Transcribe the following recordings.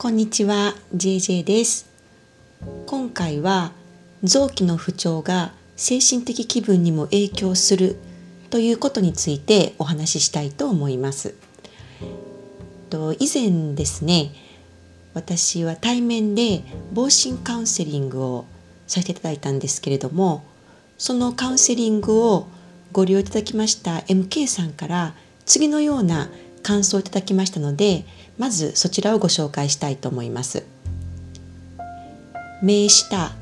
こんにちは JJ です。今回は臓器の不調が精神的気分にも影響するということについてお話ししたいと思います。と以前ですね私は対面で防振カウンセリングをさせていただいたんですけれどもそのカウンセリングをご利用いただきました MK さんから次のような感想をいただきましたのでまずそちらをご紹介したいと思います。目下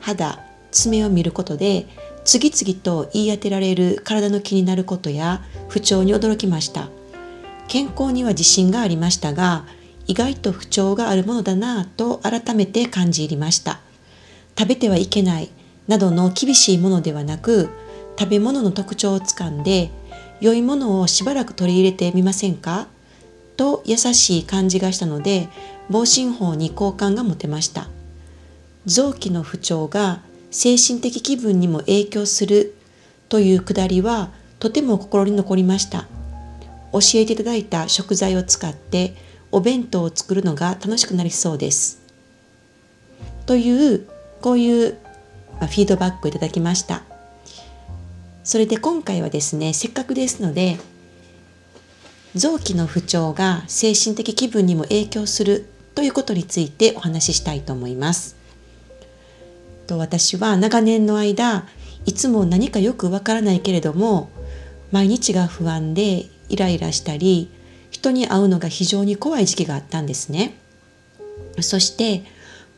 肌爪を見ることで次々と言い当てられる体の気になることや不調に驚きました。健康には自信がありましたが意外と不調があるものだなぁと改めて感じ入りました。食べてはいけないなどの厳しいものではなく食べ物の特徴をつかんで良いものをしばらく取り入れてみませんか？と優しい感じがしたので防振法に好感が持てました。臓器の不調が精神的気分にも影響するというくだりはとても心に残りました。教えていただいた食材を使ってお弁当を作るのが楽しくなりそうです。というこういうフィードバックをいただきました。それで今回はですねせっかくですので臓器の不調が精神的気分にも影響するということについてお話ししたいと思います。と私は長年の間いつも何かよくわからないけれども毎日が不安でイライラしたり人に会うのが非常に怖い時期があったんですね。そして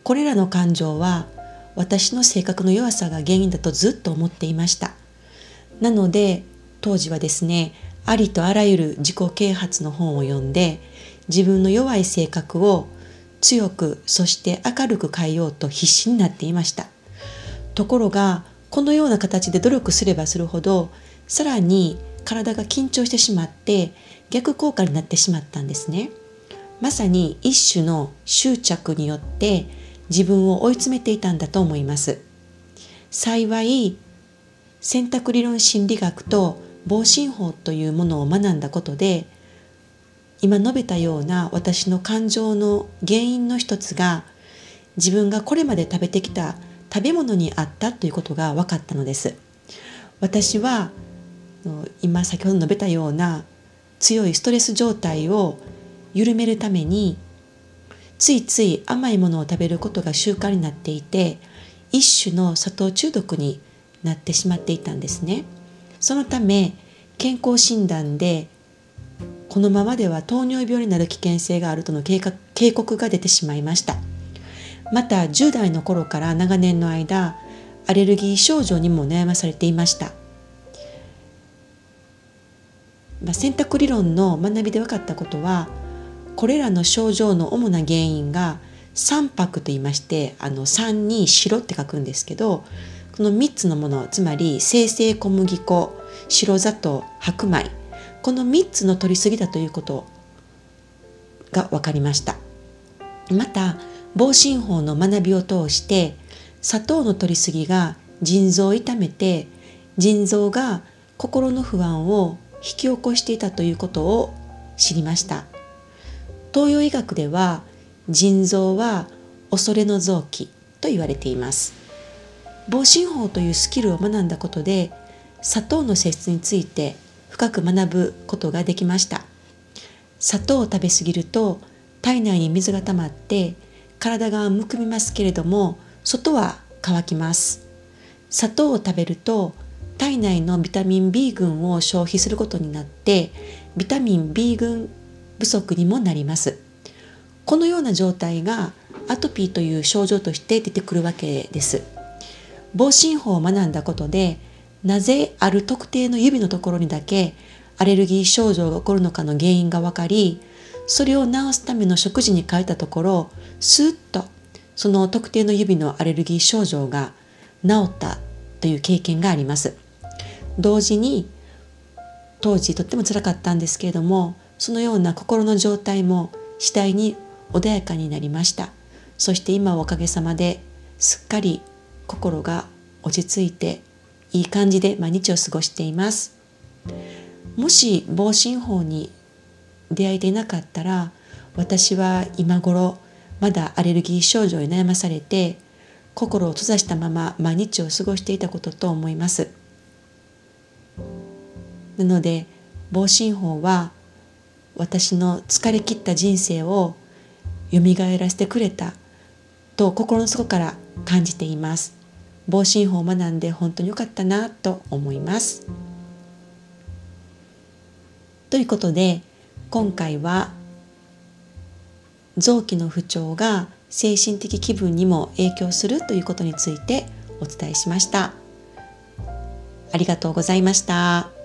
これらの感情は私の性格の弱さが原因だとずっと思っていました。なので当時はですねありとあらゆる自己啓発の本を読んで自分の弱い性格を強くそして明るく変えようと必死になっていました。ところがこのような形で努力すればするほどさらに体が緊張してしまって逆効果になってしまったんですね。まさに一種の執着によって自分を追い詰めていたんだと思います。幸い選択理論心理学と防振法というものを学んだことで今述べたような私の感情の原因の一つが自分がこれまで食べてきた食べ物にあったということが分かったのです。私は今先ほど述べたような強いストレス状態を緩めるためについつい甘いものを食べることが習慣になっていて一種の砂糖中毒になってしまっていたんですね。そのため健康診断でこのままでは糖尿病になる危険性があるとの警告が出てしまいましたまた10代の頃から長年の間アレルギー症状にも悩まされていました、まあ、選択理論の学びで分かったことはこれらの症状の主な原因が三白と言いましてあの3に白って書くんですけどこの3つのものつまり生成小麦粉白砂糖白米この3つの取りすぎだということが分かりました。また防振法の学びを通して砂糖の取りすぎが腎臓を痛めて腎臓が心の不安を引き起こしていたということを知りました。東洋医学では腎臓は恐れの臓器と言われています。防振法というスキルを学んだことで砂糖の性質について深く学ぶことができました。砂糖を食べ過ぎると体内に水が溜まって体がむくみますけれども外は乾きます。砂糖を食べると体内のビタミン B 群を消費することになってビタミン B 群不足にもなります。このような状態がアトピーという症状として出てくるわけです。防振法を学んだことでなぜある特定の指のところにだけアレルギー症状が起こるのかの原因が分かりそれを治すための食事に変えたところスーッとその特定の指のアレルギー症状が治ったという経験があります。同時に当時とってもつらかったんですけれどもそのような心の状態も次第に穏やかになりました。そして今おかげさまですっかり心が落ち着いていい感じで毎日を過ごしています。もし防振法に出会えていなかったら私は今頃まだアレルギー症状に悩まされて心を閉ざしたまま毎日を過ごしていたことと思います。なので防振法は私の疲れ切った人生を蘇らせてくれたと心の底から感じています。防振法を学んで本当に良かったなと思いますということで今回は臓器の不調が精神的気分にも影響するということについてお伝えしました。ありがとうございました。